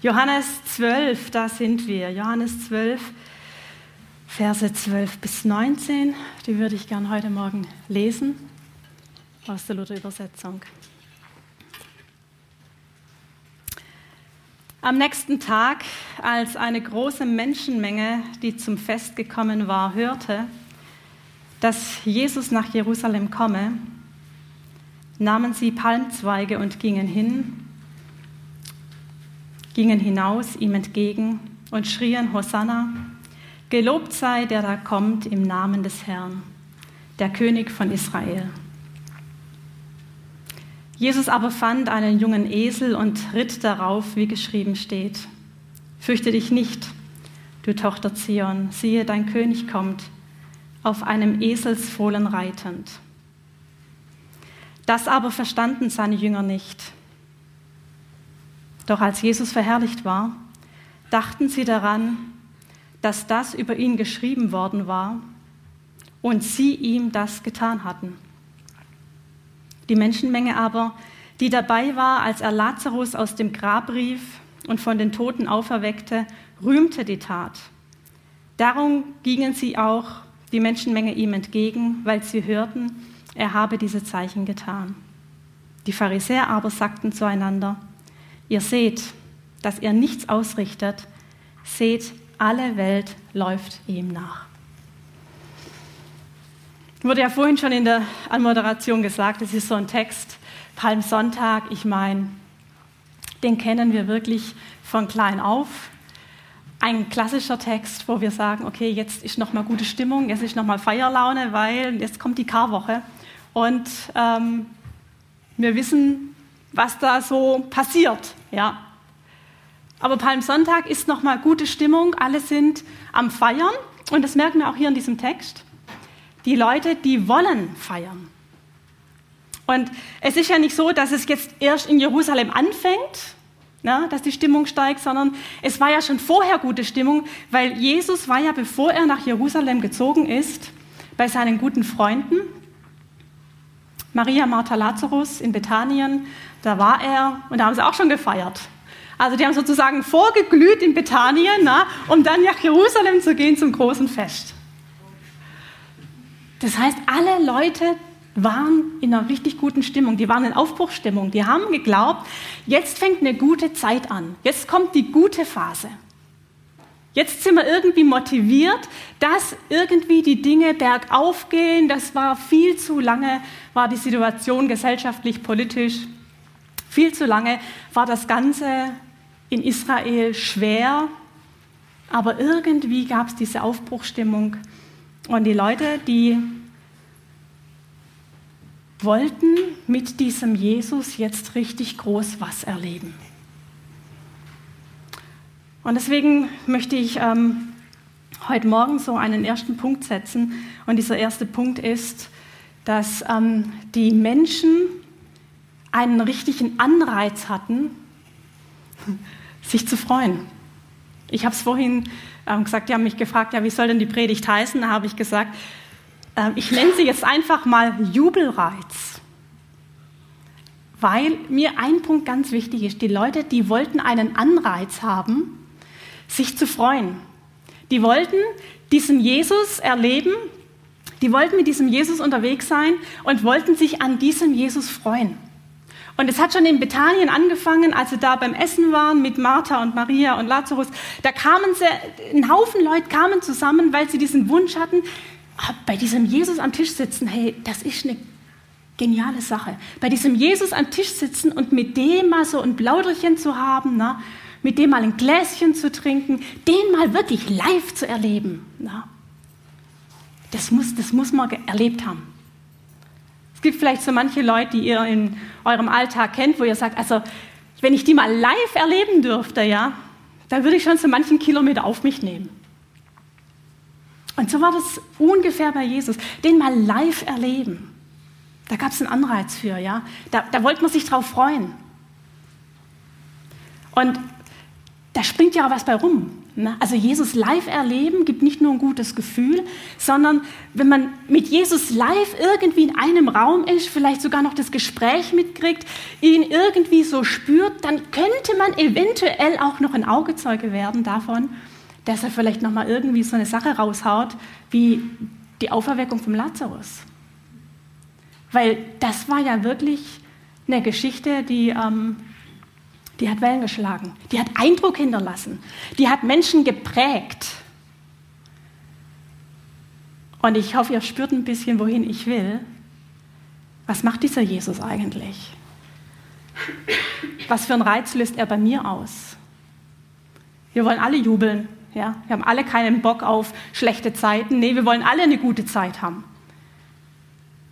Johannes 12, da sind wir. Johannes 12, Verse 12 bis 19, die würde ich gern heute Morgen lesen aus der Luther-Übersetzung. Am nächsten Tag, als eine große Menschenmenge, die zum Fest gekommen war, hörte, dass Jesus nach Jerusalem komme, nahmen sie Palmzweige und gingen hin gingen hinaus ihm entgegen und schrien Hosanna, Gelobt sei, der da kommt im Namen des Herrn, der König von Israel. Jesus aber fand einen jungen Esel und ritt darauf, wie geschrieben steht. Fürchte dich nicht, du Tochter Zion, siehe, dein König kommt, auf einem Eselsfohlen reitend. Das aber verstanden seine Jünger nicht. Doch als Jesus verherrlicht war, dachten sie daran, dass das über ihn geschrieben worden war und sie ihm das getan hatten. Die Menschenmenge aber, die dabei war, als er Lazarus aus dem Grab rief und von den Toten auferweckte, rühmte die Tat. Darum gingen sie auch, die Menschenmenge ihm entgegen, weil sie hörten, er habe diese Zeichen getan. Die Pharisäer aber sagten zueinander, Ihr seht, dass er nichts ausrichtet. Seht, alle Welt läuft ihm nach. Wurde ja vorhin schon in der Anmoderation gesagt, es ist so ein Text, Palmsonntag, ich meine, den kennen wir wirklich von klein auf. Ein klassischer Text, wo wir sagen, okay, jetzt ist nochmal gute Stimmung, jetzt ist nochmal Feierlaune, weil jetzt kommt die Karwoche. Und ähm, wir wissen, was da so passiert. Ja. Aber Palmsonntag ist nochmal gute Stimmung, alle sind am Feiern und das merken wir auch hier in diesem Text. Die Leute, die wollen feiern. Und es ist ja nicht so, dass es jetzt erst in Jerusalem anfängt, na, dass die Stimmung steigt, sondern es war ja schon vorher gute Stimmung, weil Jesus war ja, bevor er nach Jerusalem gezogen ist, bei seinen guten Freunden, Maria, Martha, Lazarus in Bethanien da war er und da haben sie auch schon gefeiert. Also die haben sozusagen vorgeglüht in Bethanien, na, um dann nach Jerusalem zu gehen zum großen Fest. Das heißt, alle Leute waren in einer richtig guten Stimmung, die waren in Aufbruchstimmung, die haben geglaubt, jetzt fängt eine gute Zeit an, jetzt kommt die gute Phase. Jetzt sind wir irgendwie motiviert, dass irgendwie die Dinge bergauf gehen. Das war viel zu lange, war die Situation gesellschaftlich, politisch viel zu lange war das Ganze in Israel schwer, aber irgendwie gab es diese Aufbruchstimmung und die Leute, die wollten mit diesem Jesus jetzt richtig groß was erleben. Und deswegen möchte ich ähm, heute Morgen so einen ersten Punkt setzen. Und dieser erste Punkt ist, dass ähm, die Menschen einen richtigen Anreiz hatten, sich zu freuen. Ich habe es vorhin ähm, gesagt, die haben mich gefragt, ja, wie soll denn die Predigt heißen? Da habe ich gesagt, äh, ich nenne sie jetzt einfach mal Jubelreiz. Weil mir ein Punkt ganz wichtig ist, die Leute, die wollten einen Anreiz haben, sich zu freuen. Die wollten diesen Jesus erleben, die wollten mit diesem Jesus unterwegs sein und wollten sich an diesem Jesus freuen. Und es hat schon in Bethanien angefangen, als sie da beim Essen waren mit Martha und Maria und Lazarus. Da kamen sie, ein Haufen Leute kamen zusammen, weil sie diesen Wunsch hatten, ah, bei diesem Jesus am Tisch sitzen, hey, das ist eine geniale Sache. Bei diesem Jesus am Tisch sitzen und mit dem mal so ein Plauderchen zu haben, na, mit dem mal ein Gläschen zu trinken, den mal wirklich live zu erleben. Na. Das, muss, das muss man erlebt haben. Es gibt vielleicht so manche Leute, die ihr in eurem Alltag kennt, wo ihr sagt, also wenn ich die mal live erleben dürfte, ja, Da würde ich schon so manchen Kilometer auf mich nehmen. Und so war das ungefähr bei Jesus. Den mal live erleben. Da gab es einen Anreiz für, ja. Da, da wollte man sich drauf freuen. Und da springt ja auch was bei rum. Also Jesus live erleben gibt nicht nur ein gutes Gefühl, sondern wenn man mit Jesus live irgendwie in einem Raum ist, vielleicht sogar noch das Gespräch mitkriegt, ihn irgendwie so spürt, dann könnte man eventuell auch noch ein Augezeuge werden davon, dass er vielleicht noch mal irgendwie so eine Sache raushaut, wie die Auferweckung vom Lazarus. Weil das war ja wirklich eine Geschichte, die ähm, die hat Wellen geschlagen, die hat Eindruck hinterlassen, die hat Menschen geprägt. Und ich hoffe, ihr spürt ein bisschen, wohin ich will. Was macht dieser Jesus eigentlich? Was für einen Reiz löst er bei mir aus? Wir wollen alle jubeln. Ja? Wir haben alle keinen Bock auf schlechte Zeiten. Nee, wir wollen alle eine gute Zeit haben.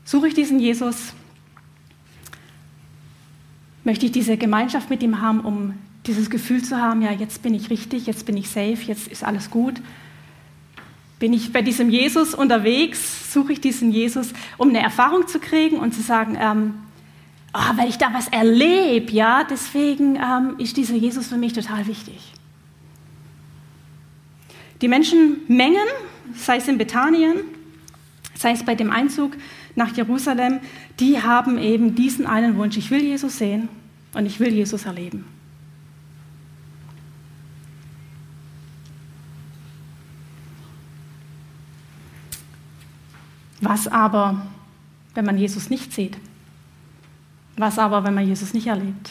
Suche ich diesen Jesus, möchte ich diese Gemeinschaft mit ihm haben, um dieses Gefühl zu haben, ja, jetzt bin ich richtig, jetzt bin ich safe, jetzt ist alles gut. Bin ich bei diesem Jesus unterwegs, suche ich diesen Jesus, um eine Erfahrung zu kriegen und zu sagen, ähm, oh, weil ich da was erlebe, ja, deswegen ähm, ist dieser Jesus für mich total wichtig. Die Menschenmengen, sei es in Bethanien, sei es bei dem Einzug nach Jerusalem, die haben eben diesen einen Wunsch, ich will Jesus sehen und ich will Jesus erleben. Was aber, wenn man Jesus nicht sieht? Was aber, wenn man Jesus nicht erlebt?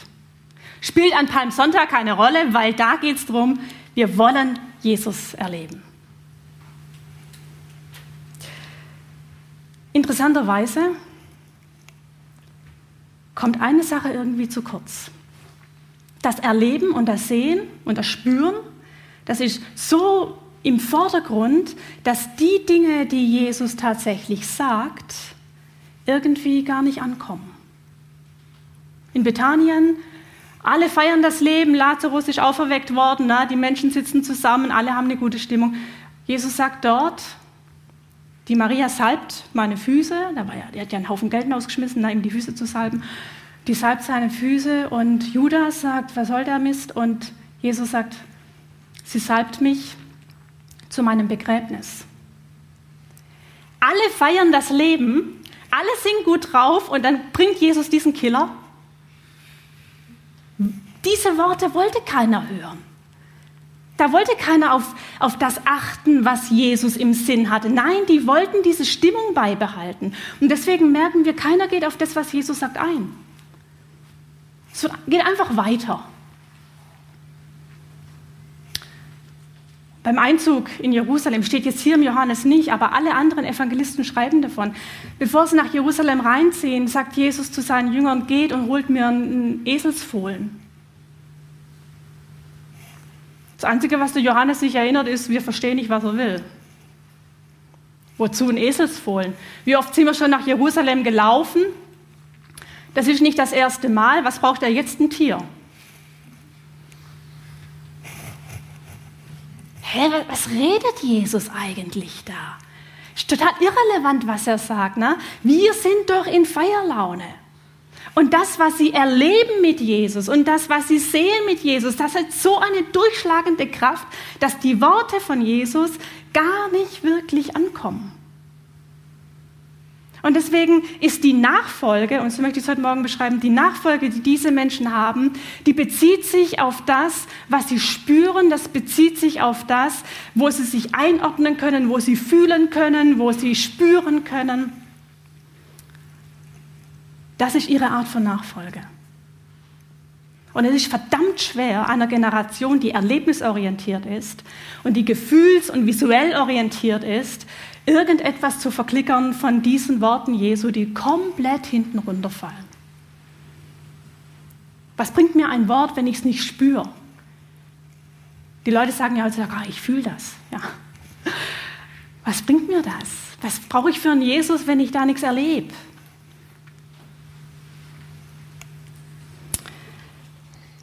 Spielt an Palmsonntag keine Rolle, weil da geht es darum, wir wollen Jesus erleben. Interessanterweise kommt eine Sache irgendwie zu kurz. Das Erleben und das Sehen und das Spüren, das ist so im Vordergrund, dass die Dinge, die Jesus tatsächlich sagt, irgendwie gar nicht ankommen. In Bethanien, alle feiern das Leben, Lazarus ist auferweckt worden, na, die Menschen sitzen zusammen, alle haben eine gute Stimmung. Jesus sagt dort, die Maria salbt meine Füße, da war ja, die hat ja einen Haufen Geld ausgeschmissen, da ihm die Füße zu salben. Die salbt seine Füße und Judas sagt, was soll der Mist? Und Jesus sagt, sie salbt mich zu meinem Begräbnis. Alle feiern das Leben, alle sind gut drauf und dann bringt Jesus diesen Killer. Diese Worte wollte keiner hören. Da wollte keiner auf, auf das achten, was Jesus im Sinn hatte. Nein, die wollten diese Stimmung beibehalten. Und deswegen merken wir, keiner geht auf das, was Jesus sagt, ein. Es geht einfach weiter. Beim Einzug in Jerusalem steht jetzt hier im Johannes nicht, aber alle anderen Evangelisten schreiben davon. Bevor sie nach Jerusalem reinziehen, sagt Jesus zu seinen Jüngern, geht und holt mir einen Eselsfohlen. Das Einzige, was der Johannes sich erinnert, ist, wir verstehen nicht, was er will. Wozu ein Eselsfohlen? Wie oft sind wir schon nach Jerusalem gelaufen? Das ist nicht das erste Mal. Was braucht er jetzt ein Tier? Hä, was redet Jesus eigentlich da? Ist total irrelevant, was er sagt. Ne? Wir sind doch in Feierlaune. Und das, was sie erleben mit Jesus und das, was sie sehen mit Jesus, das hat so eine durchschlagende Kraft, dass die Worte von Jesus gar nicht wirklich ankommen. Und deswegen ist die Nachfolge, und so möchte ich es heute Morgen beschreiben, die Nachfolge, die diese Menschen haben, die bezieht sich auf das, was sie spüren, das bezieht sich auf das, wo sie sich einordnen können, wo sie fühlen können, wo sie spüren können. Das ist ihre Art von Nachfolge. Und es ist verdammt schwer, einer Generation, die erlebnisorientiert ist und die gefühls- und visuell orientiert ist, irgendetwas zu verklickern von diesen Worten Jesu, die komplett hinten runterfallen. Was bringt mir ein Wort, wenn ich es nicht spüre? Die Leute sagen ja heutzutage, ah, ich fühle das. Ja. Was bringt mir das? Was brauche ich für einen Jesus, wenn ich da nichts erlebe?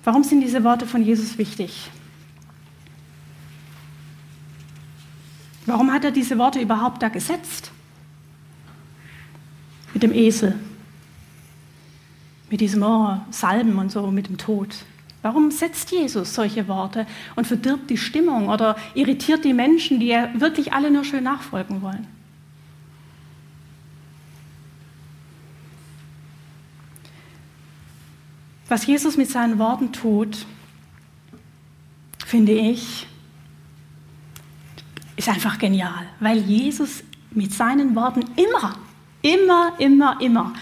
Warum sind diese Worte von Jesus wichtig? Warum hat er diese Worte überhaupt da gesetzt? Mit dem Esel, mit diesem oh, Salben und so, mit dem Tod. Warum setzt Jesus solche Worte und verdirbt die Stimmung oder irritiert die Menschen, die er wirklich alle nur schön nachfolgen wollen? Was Jesus mit seinen Worten tut, finde ich, ist einfach genial, weil Jesus mit seinen Worten immer, immer, immer, immer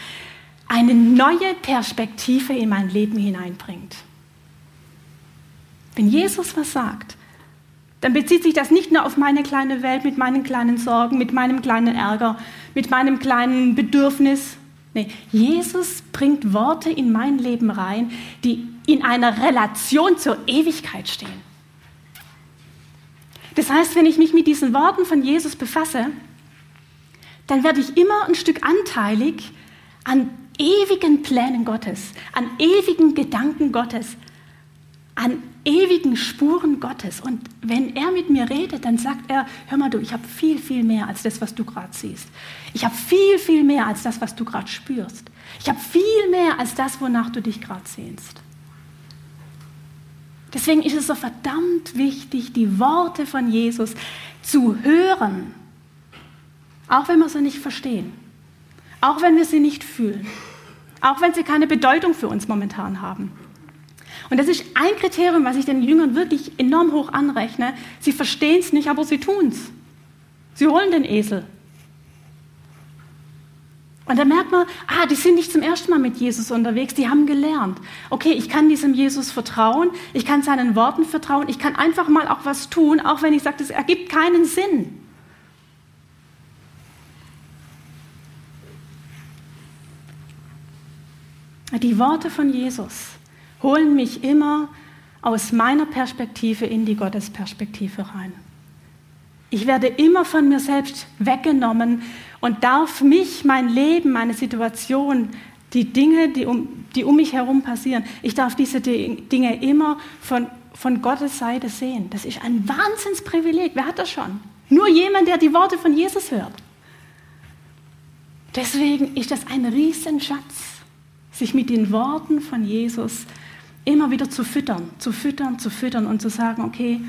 eine neue Perspektive in mein Leben hineinbringt. Wenn Jesus was sagt, dann bezieht sich das nicht nur auf meine kleine Welt mit meinen kleinen Sorgen, mit meinem kleinen Ärger, mit meinem kleinen Bedürfnis. Nee, Jesus bringt Worte in mein Leben rein, die in einer Relation zur Ewigkeit stehen. Das heißt, wenn ich mich mit diesen Worten von Jesus befasse, dann werde ich immer ein Stück anteilig an ewigen Plänen Gottes, an ewigen Gedanken Gottes, an ewigen Spuren Gottes. Und wenn er mit mir redet, dann sagt er, hör mal du, ich habe viel, viel mehr als das, was du gerade siehst. Ich habe viel, viel mehr als das, was du gerade spürst. Ich habe viel mehr als das, wonach du dich gerade sehnst. Deswegen ist es so verdammt wichtig, die Worte von Jesus zu hören, auch wenn wir sie nicht verstehen, auch wenn wir sie nicht fühlen, auch wenn sie keine Bedeutung für uns momentan haben. Und das ist ein Kriterium, was ich den Jüngern wirklich enorm hoch anrechne. Sie verstehen es nicht, aber sie tun es. Sie holen den Esel. Und da merkt man, ah, die sind nicht zum ersten Mal mit Jesus unterwegs, die haben gelernt. Okay, ich kann diesem Jesus vertrauen, ich kann seinen Worten vertrauen, ich kann einfach mal auch was tun, auch wenn ich sage, das ergibt keinen Sinn. Die Worte von Jesus holen mich immer aus meiner Perspektive in die Gottesperspektive rein. Ich werde immer von mir selbst weggenommen und darf mich, mein Leben, meine Situation, die Dinge, die um, die um mich herum passieren, ich darf diese Dinge immer von, von Gottes Seite sehen. Das ist ein Wahnsinnsprivileg. Wer hat das schon? Nur jemand, der die Worte von Jesus hört. Deswegen ist das ein Riesenschatz, sich mit den Worten von Jesus zu immer wieder zu füttern, zu füttern, zu füttern und zu sagen, okay,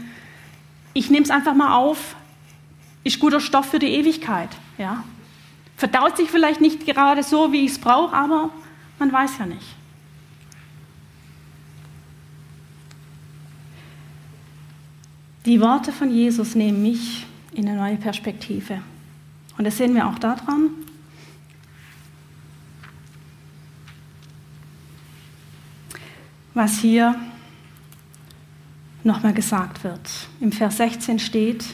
ich nehme es einfach mal auf, ist guter Stoff für die Ewigkeit. Ja? Verdaut sich vielleicht nicht gerade so, wie ich es brauche, aber man weiß ja nicht. Die Worte von Jesus nehmen mich in eine neue Perspektive. Und das sehen wir auch daran, was hier nochmal gesagt wird. Im Vers 16 steht,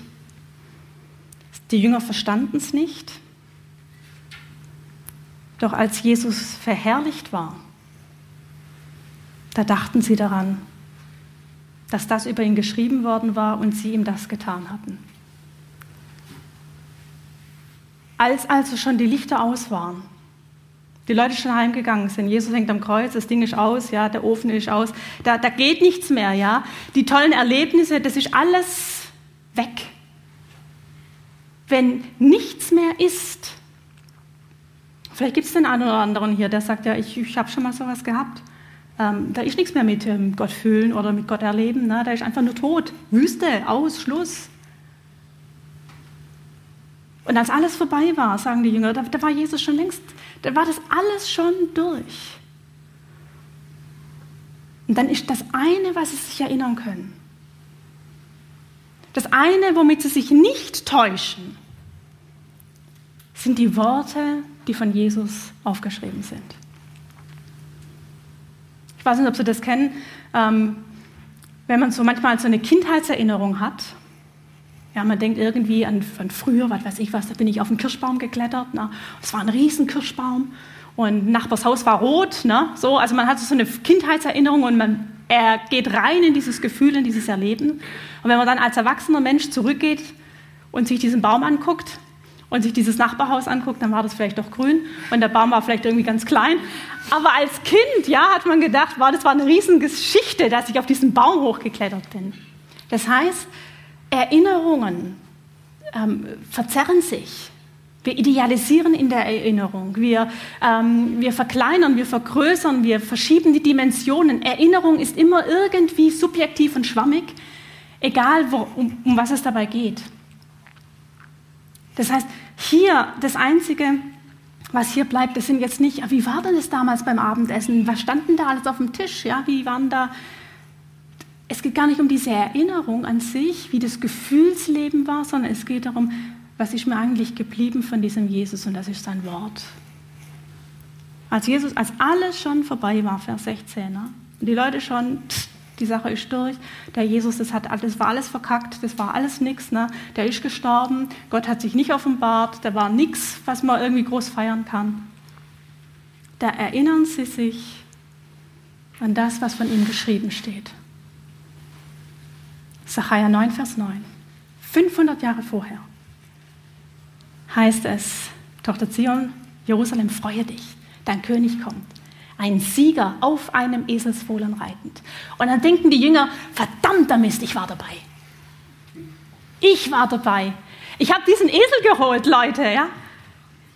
die Jünger verstanden es nicht, doch als Jesus verherrlicht war, da dachten sie daran, dass das über ihn geschrieben worden war und sie ihm das getan hatten. Als also schon die Lichter aus waren, die Leute schon heimgegangen sind. Jesus hängt am Kreuz, das Ding ist aus, ja, der Ofen ist aus. Da, da geht nichts mehr, ja. Die tollen Erlebnisse, das ist alles weg. Wenn nichts mehr ist, vielleicht gibt es den einen oder anderen hier, der sagt, ja, ich, ich habe schon mal sowas gehabt. Ähm, da ist nichts mehr mit ähm, Gott fühlen oder mit Gott erleben. Ne? Da ist einfach nur Tod, Wüste, Aus, Schluss. Und als alles vorbei war, sagen die Jünger, da, da war Jesus schon längst dann war das alles schon durch. Und dann ist das eine, was sie sich erinnern können. Das eine, womit sie sich nicht täuschen, sind die Worte, die von Jesus aufgeschrieben sind. Ich weiß nicht, ob Sie das kennen. Ähm, wenn man so manchmal so eine Kindheitserinnerung hat, ja, man denkt irgendwie an, an früher, was weiß ich was, da bin ich auf einen Kirschbaum geklettert. Ne? Es war ein riesen Kirschbaum und Nachbars Haus war rot. Ne? So, also man hat so eine Kindheitserinnerung und man er geht rein in dieses Gefühl, in dieses Erleben. Und wenn man dann als erwachsener Mensch zurückgeht und sich diesen Baum anguckt und sich dieses Nachbarhaus anguckt, dann war das vielleicht doch grün und der Baum war vielleicht irgendwie ganz klein. Aber als Kind, ja, hat man gedacht, wow, das war eine Riesengeschichte, dass ich auf diesen Baum hochgeklettert bin. Das heißt, Erinnerungen ähm, verzerren sich. Wir idealisieren in der Erinnerung. Wir, ähm, wir verkleinern, wir vergrößern, wir verschieben die Dimensionen. Erinnerung ist immer irgendwie subjektiv und schwammig, egal wo, um, um was es dabei geht. Das heißt, hier das Einzige, was hier bleibt, das sind jetzt nicht, wie war denn das damals beim Abendessen? Was stand denn da alles auf dem Tisch? Ja, wie waren da es geht gar nicht um diese Erinnerung an sich, wie das Gefühlsleben war, sondern es geht darum, was ist mir eigentlich geblieben von diesem Jesus und das ist sein Wort. Als Jesus, als alles schon vorbei war, Vers 16, ne? und die Leute schon, die Sache ist durch, der Jesus, das, hat, das war alles verkackt, das war alles nichts, ne? der ist gestorben, Gott hat sich nicht offenbart, da war nichts, was man irgendwie groß feiern kann. Da erinnern sie sich an das, was von ihm geschrieben steht. Sacharja 9, Vers 9. 500 Jahre vorher heißt es, Tochter Zion, Jerusalem, freue dich, dein König kommt. Ein Sieger auf einem Eselsfohlen reitend. Und dann denken die Jünger, verdammter Mist, ich war dabei. Ich war dabei. Ich habe diesen Esel geholt, Leute, ja.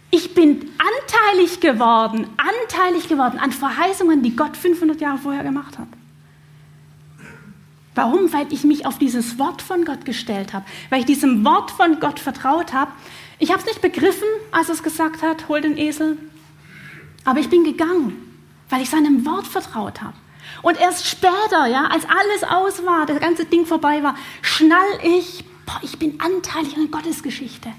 Ich bin anteilig geworden, anteilig geworden an Verheißungen, die Gott 500 Jahre vorher gemacht hat. Warum? Weil ich mich auf dieses Wort von Gott gestellt habe, weil ich diesem Wort von Gott vertraut habe. Ich habe es nicht begriffen, als es gesagt hat, hol den Esel, aber ich bin gegangen, weil ich seinem Wort vertraut habe. Und erst später, ja, als alles aus war, das ganze Ding vorbei war, schnall ich, boah, ich bin anteilig an Gottes Geschichte.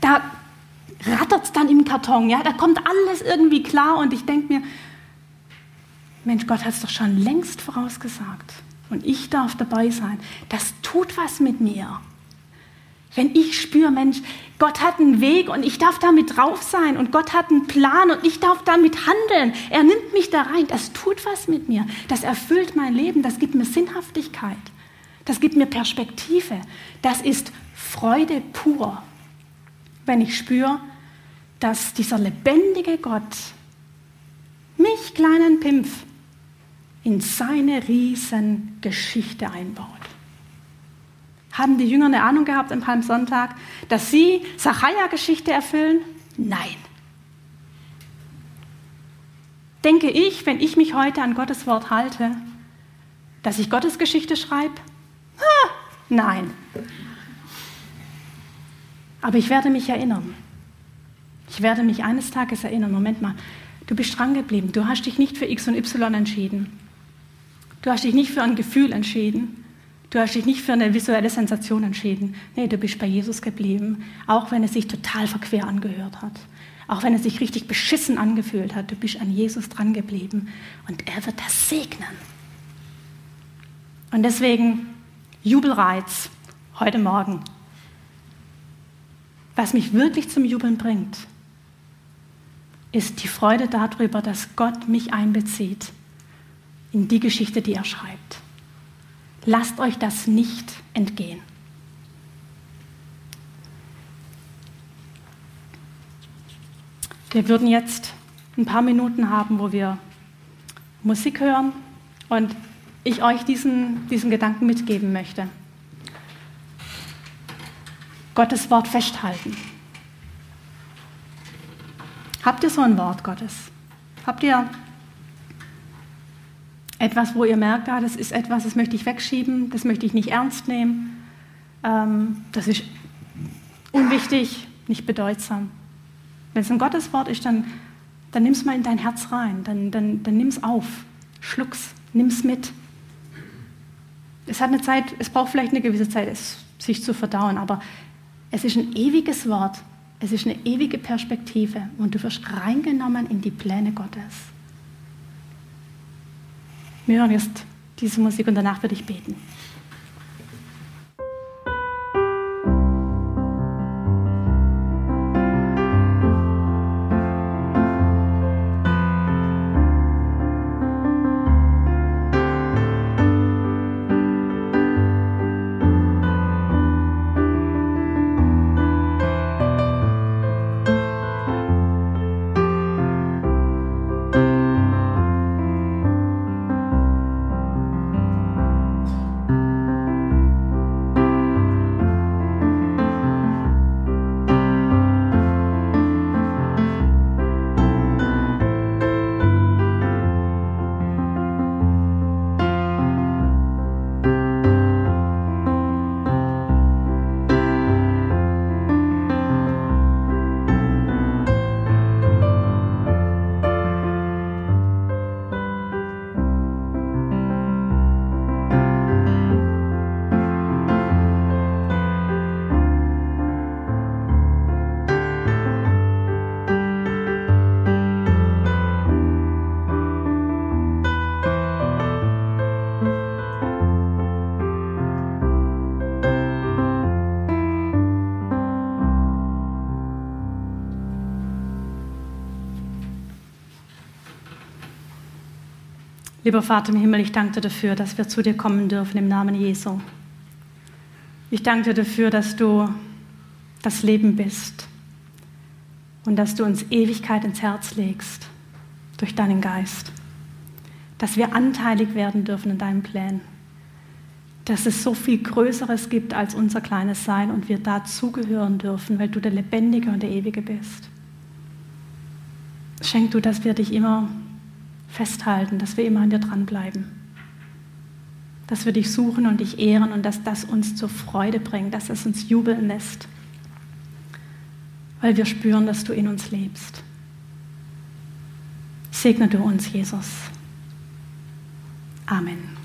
Da rattert es dann im Karton, ja, da kommt alles irgendwie klar und ich denke mir, Mensch, Gott hat es doch schon längst vorausgesagt. Und ich darf dabei sein. Das tut was mit mir. Wenn ich spüre, Mensch, Gott hat einen Weg und ich darf damit drauf sein und Gott hat einen Plan und ich darf damit handeln. Er nimmt mich da rein. Das tut was mit mir. Das erfüllt mein Leben. Das gibt mir Sinnhaftigkeit. Das gibt mir Perspektive. Das ist Freude pur, wenn ich spüre, dass dieser lebendige Gott mich, kleinen Pimpf, in seine Riesengeschichte einbaut. Haben die Jünger eine Ahnung gehabt am Palmsonntag, dass sie Sacharja-Geschichte erfüllen? Nein. Denke ich, wenn ich mich heute an Gottes Wort halte, dass ich Gottes Geschichte schreibe? Nein. Aber ich werde mich erinnern. Ich werde mich eines Tages erinnern. Moment mal, du bist dran geblieben. Du hast dich nicht für X und Y entschieden. Du hast dich nicht für ein Gefühl entschieden. Du hast dich nicht für eine visuelle Sensation entschieden. Nee, du bist bei Jesus geblieben, auch wenn es sich total verquer angehört hat. Auch wenn es sich richtig beschissen angefühlt hat. Du bist an Jesus dran geblieben und er wird das segnen. Und deswegen Jubelreiz heute Morgen. Was mich wirklich zum Jubeln bringt, ist die Freude darüber, dass Gott mich einbezieht in die Geschichte, die er schreibt. Lasst euch das nicht entgehen. Wir würden jetzt ein paar Minuten haben, wo wir Musik hören und ich euch diesen, diesen Gedanken mitgeben möchte. Gottes Wort festhalten. Habt ihr so ein Wort Gottes? Habt ihr etwas, wo ihr merkt, ah, das ist etwas, das möchte ich wegschieben, das möchte ich nicht ernst nehmen, ähm, das ist unwichtig, nicht bedeutsam. Wenn es ein Gotteswort ist, dann, dann nimm es mal in dein Herz rein, dann, dann, dann nimm es auf, schluck's, nimm es mit. Es hat eine Zeit, es braucht vielleicht eine gewisse Zeit, es sich zu verdauen, aber es ist ein ewiges Wort, es ist eine ewige Perspektive und du wirst reingenommen in die Pläne Gottes. Wir hören jetzt diese Musik und danach würde ich beten. Lieber Vater im Himmel, ich danke dir dafür, dass wir zu dir kommen dürfen im Namen Jesu. Ich danke dir dafür, dass du das Leben bist und dass du uns Ewigkeit ins Herz legst durch deinen Geist. Dass wir anteilig werden dürfen in deinem Plan. Dass es so viel Größeres gibt als unser kleines Sein und wir dazugehören dürfen, weil du der Lebendige und der Ewige bist. Schenk du, dass wir dich immer festhalten, dass wir immer an dir dranbleiben. Dass wir dich suchen und dich ehren und dass das uns zur Freude bringt, dass es uns jubeln lässt, weil wir spüren, dass du in uns lebst. Segne du uns, Jesus. Amen.